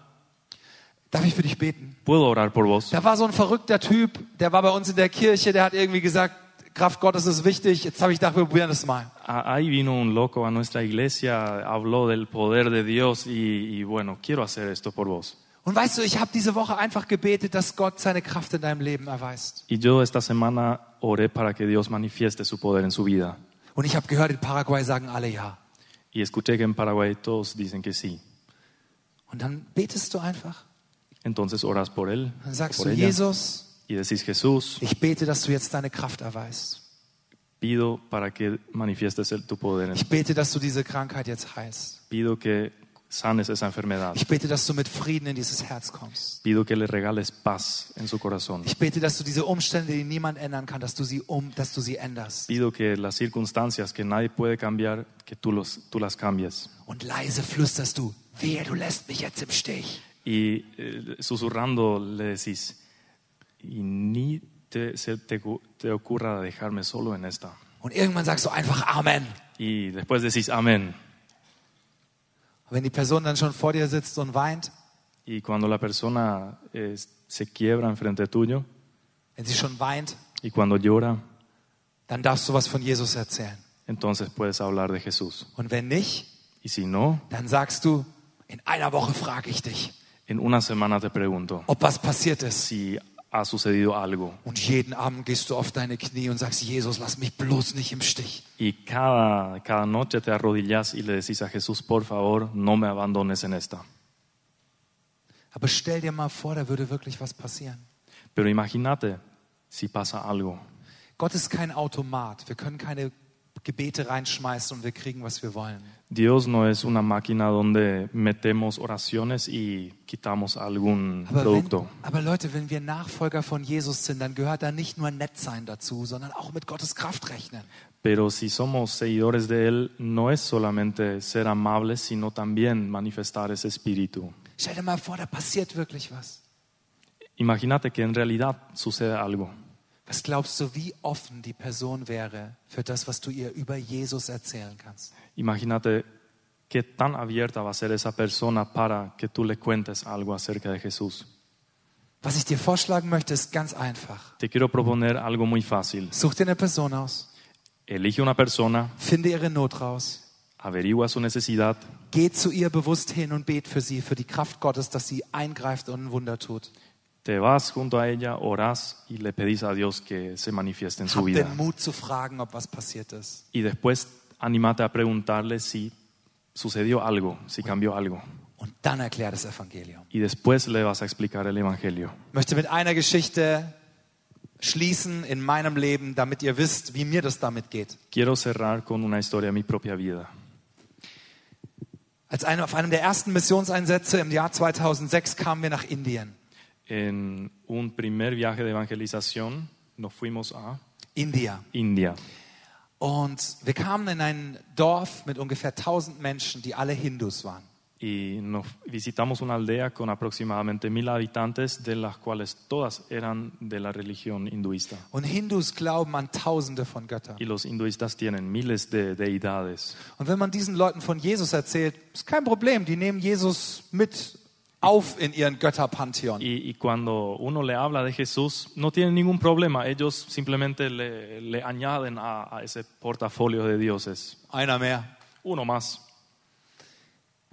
Darf ich für dich beten? ¿puedo orar por vos? Da war so ein verrückter Typ, der war bei uns in der Kirche, der hat irgendwie gesagt, Kraft Gottes ist wichtig. Jetzt habe ich gedacht, wir probieren das mal. Ah, Ahí vino un loco a nuestra iglesia, habló del poder de Dios y, y bueno, quiero hacer esto por vos. Und weißt du, ich habe diese Woche einfach gebetet, dass Gott seine Kraft in deinem Leben erweist. Y yo esta semana oré para que Dios manifieste su poder en su vida. Und ich habe gehört, in Paraguay sagen alle ja. Y escuché que en Paraguay todos dicen que sí. Und dann betest du einfach. Entonces oras por él, Dann sagst por du, ella, Jesus, y decís, Jesús, ich bete, dass du jetzt deine Kraft erweist. pido para que manifiestes el- tu poder. Ich bete, dass du diese Krankheit jetzt heilst. Pido que sanes esa enfermedad. Ich bete, dass du mit Frieden in dieses Herz kommst. Pido que le regales paz en su corazón. Ich bete, dass du diese Umstände, die niemand ändern kann, dass du sie um, dass du sie änderst. Pido que las circunstancias que nadie puede cambiar, que tú, los, tú las cambies. Und leise flüsterst du, wehe, du lässt mich jetzt im Stich. Y eh, susurrando le decís, y ni te, se te, te ocurra dejarme solo en esta. Und irgendwann sagst du einfach Amen. Y después decís. Und wenn die Person dann schon vor dir sitzt und weint, Y cuando la persona eh, se quiebra enfrente tuyo wenn sie schon weint, y cuando llora, dann darfst du was von Jesus erzählen. entonces puedes hablar de Jesús. Und wenn nicht, Y si no, dann sagst du, in einer Woche frage ich dich, en una semana te pregunto ob was passiert ist. si ha sucedido algo. Und jeden Abend gehst du auf deine Knie und sagst, Jesus, lass mich bloß nicht im Stich. Y cada, cada noche te arrodillas y le decís a Jesús, por favor, no me abandones en esta. Aber stell dir mal vor, da würde wirklich was passieren. Pero imagínate si pasa algo. Gott ist kein Automat. Wir können keine Gebete reinschmeißt und wir kriegen, was wir wollen. Dios no es una máquina donde metemos oraciones y quitamos algún Aber, wenn, producto. aber Leute, wenn wir Nachfolger von Jesus sind, dann gehört da nicht nur nett sein dazu, sondern auch mit Gottes Kraft rechnen. Pero si somos seguidores de Él, no es solamente ser amables, sino también manifestar ese espíritu. Stell dir mal vor, da passiert wirklich was. Imagínate que en realidad sucede algo. Was glaubst du, wie offen die Person wäre für das, was du ihr über Jesus erzählen kannst? Imagínate qué tan abierta va a ser esa persona para que tú le cuentes algo acerca de Jesús. Was ich dir vorschlagen möchte, ist ganz einfach. Te quiero proponer algo muy fácil. Such dir eine Person aus, Elige una persona, finde ihre Not raus, averigua su necesidad, geh zu ihr bewusst hin und bet für sie, für die Kraft Gottes, dass sie eingreift und ein Wunder tut. Te vas junto a ella, orás y le pedís a Dios que se manifieste en su Hab vida. den Mut zu fragen, ob was passiert ist. Y después animate a preguntarle si sucedió algo, si cambió algo. Und dann erklär das Evangelium. Y después le vas a explicar el Evangelio. Ich möchte mit einer Geschichte schließen in meinem Leben, damit ihr wisst, wie mir das damit geht. Quiero cerrar con una historia de mi propia vida. Als eine, auf einem der ersten Missionseinsätze im Jahr 2006 kamen wir nach Indien. En un primer viaje de evangelización nos fuimos a India. India. Und wir kamen in ein Dorf mit ungefähr 1000 Menschen, die alle Hindus waren. Y nos visitamos una aldea con aproximadamente mil habitantes, de las cuales todas eran de la religión hinduista. Und Hindus glauben an Tausende von Göttern. Y los hinduistas tienen miles de deidades. Und wenn man diesen Leuten von Jesus erzählt, ist kein Problem, die nehmen Jesus mit auf in ihren Götterpantheon. Y, y cuando uno le habla de Jesús, no tienen ningún problema. Ellos simplemente le, le añaden a, a ese portafolio de dioses. Einer mehr. Uno más.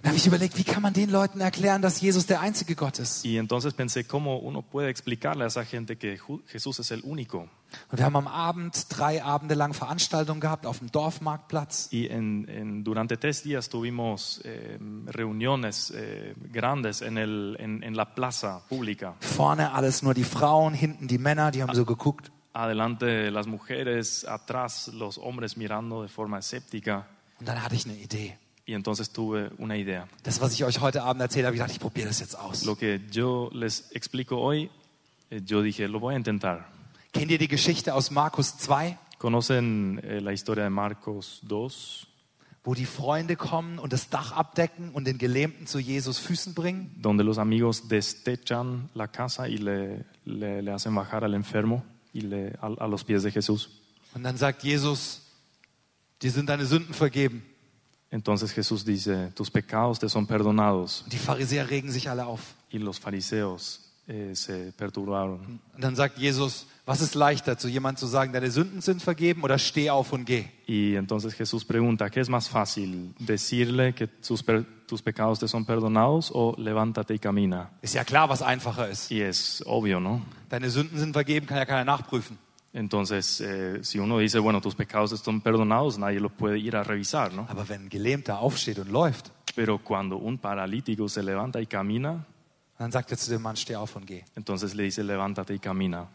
Dann habe ich überlegt, wie kann man den Leuten erklären, dass Jesus der einzige Gott ist? Y entonces pensé, ¿cómo uno puede explicarle a esa gente que Jesús es el único? Und wir haben am Abend drei Abende lang Veranstaltungen gehabt auf dem Dorfmarktplatz. Y en, en- durante tres días tuvimos eh, reuniones eh, grandes en, el, en, en la plaza pública. Vorne alles nur die Frauen, hinten die Männer, die haben so geguckt. Adelante las mujeres, atrás los hombres mirando de forma escéptica. Und dann hatte ich eine Idee. Y entonces tuve una idea. Das, was ich euch heute Abend erzählt habe, ich dachte, ich probiere das jetzt aus. Lo que yo les explico hoy, eh, yo dije, lo voy a intentar. Kennt ihr die Geschichte aus Markus 2, ¿Conocen eh, la historia de Marcos 2? wo die Freunde kommen und das Dach abdecken und den Gelähmten zu Jesus Füßen bringen? donde los amigos destechan la casa y le, le- le hacen bajar al enfermo y le, a, a los pies de Jesús. Und dann sagt Jesus, dir sind deine Sünden vergeben. Entonces Jesús dice, tus pecados te son perdonados. Und die Pharisäer regen sich alle auf. Y los fariseos eh, se perturbaron. Und dann sagt Jesus, was ist leichter, zu jemandem zu sagen, deine Sünden sind vergeben oder steh auf und geh? Y entonces Jesús pregunta, ¿qué es más fácil? ¿Decirle que per- tus pecados te son perdonados o levántate y camina? Ist ja klar, was einfacher ist. Y es obvio, ¿no? Deine Sünden sind vergeben, kann ja keiner nachprüfen. Entonces, eh, si uno dice, bueno, tus pecados son perdonados, nadie lo puede ir a revisar, ¿no? Aber wenn ein Gelähmter aufsteht und läuft, Pero cuando un paralítico se levanta y camina, dann sagt er zu dem Mann, steh auf und geh. entonces le dice, levántate y camina.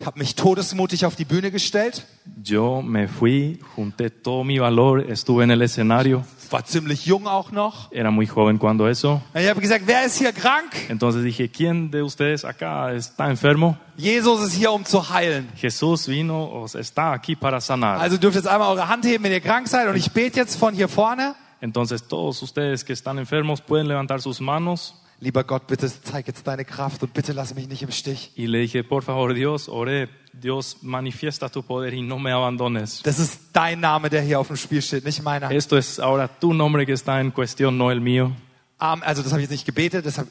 Ich habe mich todesmutig auf die Bühne gestellt, Yo me fui, junté todo mi valor, estuve en el escenario, war ziemlich jung auch noch. era muy joven cuando eso. Ich habe gesagt, wer ist hier krank? Entonces dije, ¿quién de ustedes acá está enfermo? Jesus ist hier, um zu heilen. Jesús vino, está aquí para sanar. Also dürft jetzt einmal eure Hand heben, wenn ihr krank seid. Und ich bete jetzt von hier vorne. Entonces todos ustedes que están enfermos pueden levantar sus manos. Lieber Gott, bitte zeig jetzt deine Kraft und bitte lass mich nicht im Stich. Y le dije, por favor Dios, oré, Dios manifiesta tu poder y no me abandones. Das ist dein Name, der hier auf dem Spiel steht, nicht meiner. Esto es ahora tu nombre que está en cuestión, no el mío. Amen. Also das habe ich jetzt nicht gebetet. Das hab,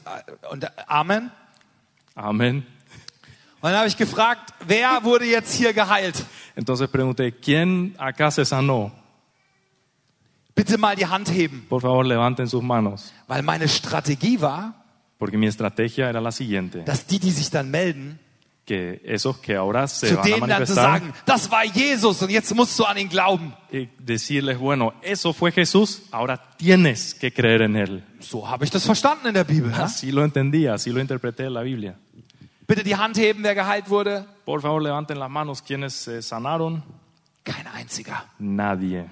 und Amen. Amén. Und dann habe ich gefragt, wer wurde jetzt hier geheilt? Entonces pregunté, ¿quién acá se sanó? Bitte mal die Hand heben. Por favor, levanten sus manos. Weil meine Strategie war, Porque mi estrategia era la siguiente, dass die, die sich dann melden, que esos que ahora se zu van a denen dann zu manifestar, sagen, das war Jesus und jetzt musst du an ihn glauben. y decirles, bueno, eso fue Jesús, ahora tienes que creer en Él. So habe ich das verstanden in der Bibel. Ne? Así lo entendí, así lo interpreté en la Biblia. Bitte die Hand heben, wer geheilt wurde. Por favor, levanten las manos quienes se sanaron. Kein einziger. Nadie.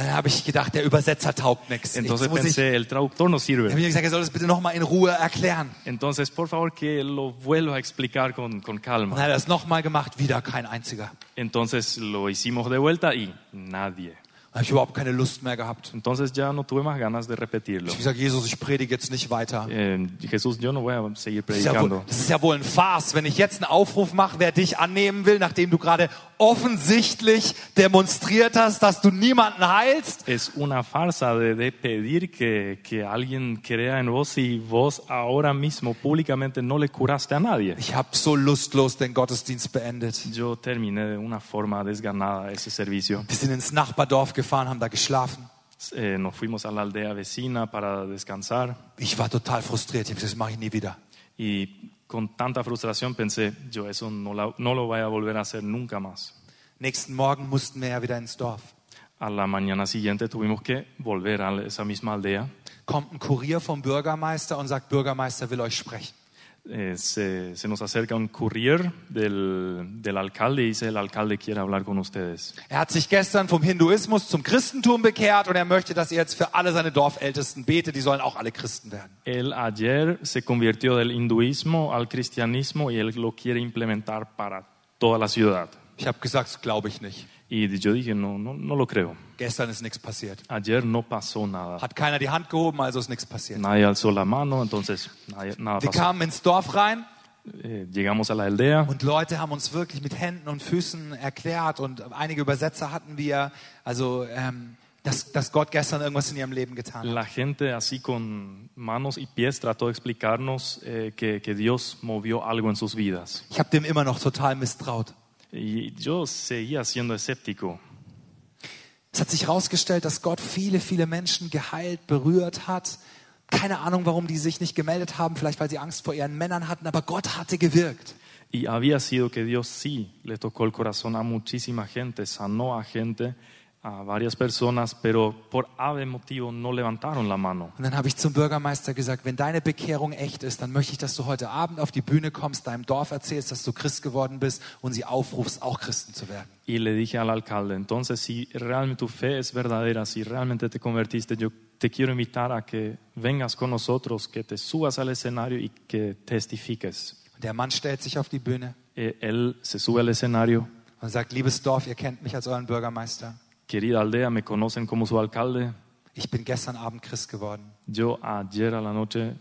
Und dann habe ich gedacht, der Übersetzer taugt nichts. Entonces ich, pensé, el traductor no ich sirve. habe mir gesagt, er soll das bitte nochmal in Ruhe erklären. Entonces, por favor, que lo vuelva a explicar con, con Und calma. dann hat er es nochmal gemacht, wieder kein einziger. Entonces lo hicimos de vuelta y nadie. Habe ich überhaupt keine Lust mehr gehabt. Entonces ya no tuve más ganas de repetirlo. Ich habe gesagt, Jesus, ich predige jetzt nicht weiter. Eh, Jesús, yo no voy a seguir Das ist, ja wohl, predicando. das ist ja wohl ein Farce, wenn ich jetzt einen Aufruf mache, wer dich annehmen will, nachdem du gerade offensichtlich demonstriert hast, dass du niemanden heilst. Es una farsa de, de pedir que, que alguien crea en vos y vos ahora mismo públicamente no le curaste a nadie. Ich habe so lustlos den Gottesdienst beendet. Yo terminé de una forma desganada ese servicio. Wir sind ins Nachbardorf gefahren, haben da geschlafen. Eh, nos fuimos a la aldea vecina para descansar Ich war total frustriert. Ich habe gesagt, das mache ich nie wieder. y con tanta frustración pensé, yo eso no, la- no lo voy a volver a hacer nunca más. Nächsten Morgen mussten wir ja wieder ins Dorf. A la mañana siguiente tuvimos que volver a esa misma aldea. Kommt ein Kurier vom Bürgermeister und sagt, Bürgermeister will euch sprechen. Eh, se, se nos acerca un courier del, del alcalde y dice, el alcalde quiere hablar con ustedes. Er hat sich gestern vom Hinduismus zum Christentum bekehrt und er möchte, dass ihr jetzt für alle seine Dorfältesten betet. Die sollen auch alle Christen werden. Él ayer se convirtió del hinduismo al cristianismo y él lo quiere implementar para toda la ciudad. Ich habe gesagt, glaube ich nicht. Y yo dije, no, no, no lo creo. Gestern ist nichts passiert. Ayer no pasó nada. Hat keiner die Hand gehoben, also ist nichts passiert. Nadie alzó la mano, entonces nadie- nada Wir pasó. kamen ins Dorf rein Eh, llegamos a la aldea und Leute haben uns wirklich mit Händen und Füßen erklärt und einige Übersetzer hatten wir, also ähm, dass, dass Gott gestern irgendwas in ihrem Leben getan hat. La gente así con manos y pies trató de explicarnos eh, que, que Dios movió algo en sus vidas. Ich habe dem immer noch total misstraut. Yo seguía siendo escéptico. Es hat sich herausgestellt, dass Gott viele, viele Menschen geheilt, berührt hat. Keine Ahnung, warum die sich nicht gemeldet haben, vielleicht weil sie Angst vor ihren Männern hatten, aber Gott hatte gewirkt. Y había sido que Dios sí le tocó el corazón a muchísima gente, sanó a gente, a varias personas, pero por ave motivo no levantaron la mano. Und dann habe ich zum Bürgermeister gesagt, wenn deine Bekehrung echt ist, dann möchte ich, dass du heute Abend auf die Bühne kommst, deinem Dorf erzählst, dass du Christ geworden bist und sie aufrufst, auch Christen zu werden. Y le dije al alcalde, entonces si realmente tu fe es verdadera, si realmente te convertiste, yo te quiero invitar a que vengas con nosotros, que te subas al escenario y que testifiques. Und der Mann stellt sich auf die Bühne Eh, Él se sube al escenario, und sagt, liebes Dorf, ihr kennt mich als euren Bürgermeister. Querida aldea, me conocen como su alcalde. Ich bin gestern Abend Christ geworden. Yo ayer a la noche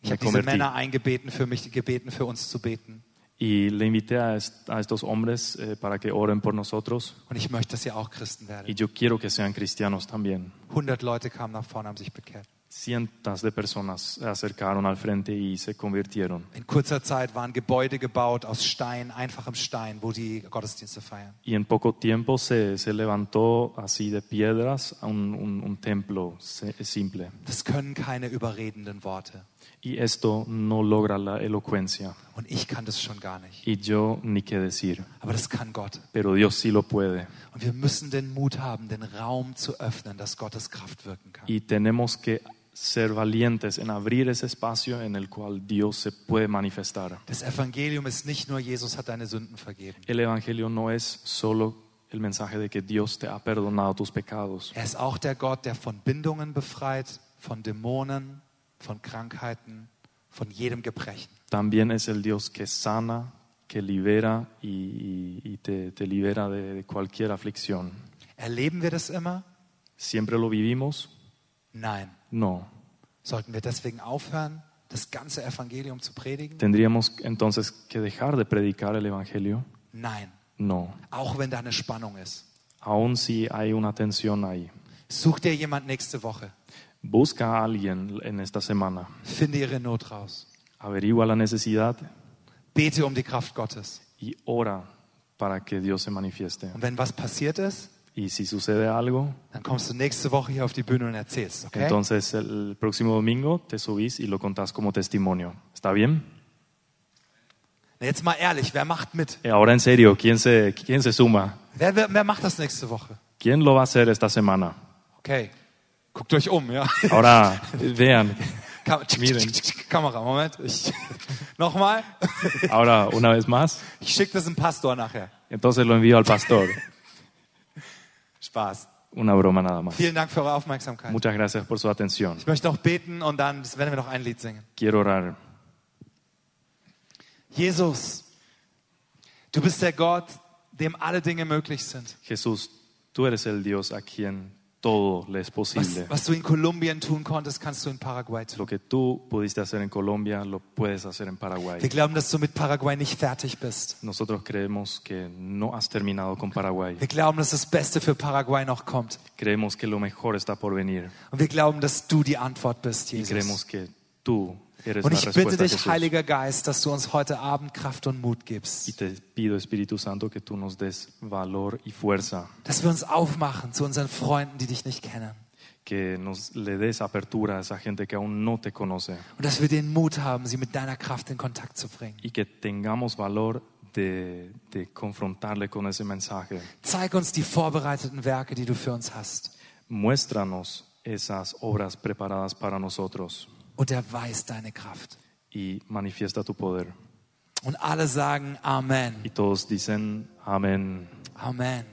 Ich habe diese Männer eingebeten, für mich gebeten, für uns zu beten. y le invité a, est- a estos hombres eh, para que oren por nosotros Und ich möchte, dass ihr auch Christen y werdet. yo quiero que sean cristianos también. 100 Leute kamen nach vorne, haben sich bekehrt. Cientos de personas acercaron al frente y se convirtieron. In kurzer Zeit waren Gebäude gebaut aus Stein, einfachem Stein, wo die Gottesdienste feiern. Y en poco tiempo se, se levantó así de piedras un, un- un templo simple. Das können keine überredenden Worte. Y esto no logra la elocuencia. Und ich kann das schon gar nicht. Y yo ni qué decir. Aber das kann Gott. Pero Dios sí lo puede. Und wir müssen den Mut haben, den Raum zu öffnen, dass Gottes Kraft wirken kann. Y tenemos que ser valientes en abrir ese espacio en el cual Dios se puede manifestar. Das Evangelium ist nicht nur, Jesus hat deine Sünden vergeben. El Evangelio no es solo el mensaje de que Dios te ha perdonado tus pecados. Er ist auch der Gott, der von Bindungen befreit, von Dämonen, von Krankheiten, von jedem Gebrechen. También es el Dios que sana, que libera y, y- te, te libera de, de cualquier aflicción. Erleben wir das immer? ¿Siempre lo vivimos? Nein. No. Sollten wir deswegen aufhören, das ganze Evangelium zu predigen? ¿Tendríamos entonces que dejar de predicar el Evangelio? Nein. No. Auch wenn da eine Spannung ist. Aun si hay una tensión ahí. Such dir jemand nächste Woche. Busca a alguien en esta semana. Finde ihre Not raus. Averigua la necesidad Bete um die Kraft Gottes. y ora para que Dios se manifieste. Und wenn was passiert ist, Y si sucede algo, dann kommst du nächste Woche hier auf die Bühne und erzählst, okay? entonces el próximo domingo te subís y lo contás como testimonio. ¿Está bien? Na, Jetzt mal ehrlich, wer macht mit? Eh, Ahora en serio, ¿quién se, quién se suma? Wer, wer, wer macht das nächste Woche? ¿Quién lo va a hacer esta semana? Okay. Guckt euch um, ja? Ahora, vean, Kam Miren. Kamera, Moment. Ich, nochmal. ahora una vez más. Ich schicke das dem Pastor nachher. Entonces lo envío al pastor. Spaß. Una broma nada más. Vielen Dank für eure Aufmerksamkeit. Muchas gracias por su atención. Ich möchte noch beten und dann werden wir noch ein Lied singen. Quiero orar. Jesus, du bist der Gott, dem alle Dinge möglich sind. Jesús, tú eres el Dios a quien todo le es Was, posible. was du in Kolumbien tun konntest, kannst du in Paraguay tun. Lo que tú pudiste hacer en Colombia, lo puedes hacer en Paraguay. Wir glauben, dass du mit Paraguay nicht fertig bist. Nosotros creemos que no has terminado con Paraguay. Wir glauben, dass das Beste für Paraguay noch kommt. Creemos que lo mejor está por venir. Und wir glauben, dass du die Antwort bist, Y creemos Jesus. que tú Und ich bitte dich. Heiliger Geist, dass du uns heute Abend Kraft und Mut Y gibst. te pido, Espíritu Santo, que tú nos des valor y fuerza, Dass wir uns aufmachen zu unseren Freunden, die dich nicht kennen. que nos le des apertura a esa gente que aún no te conoce Und dass wir den Mut haben, sie mit deiner Kraft in Kontakt zu bringen. y que tengamos valor de, de confrontarle con ese mensaje. Zeig uns die vorbereiteten Werke, die du für uns hast. Muéstranos esas obras preparadas para nosotros Und erweis deine Kraft. y manifiesta tu poder. Und alle sagen Amen. Y todos dicen, amén. Amen.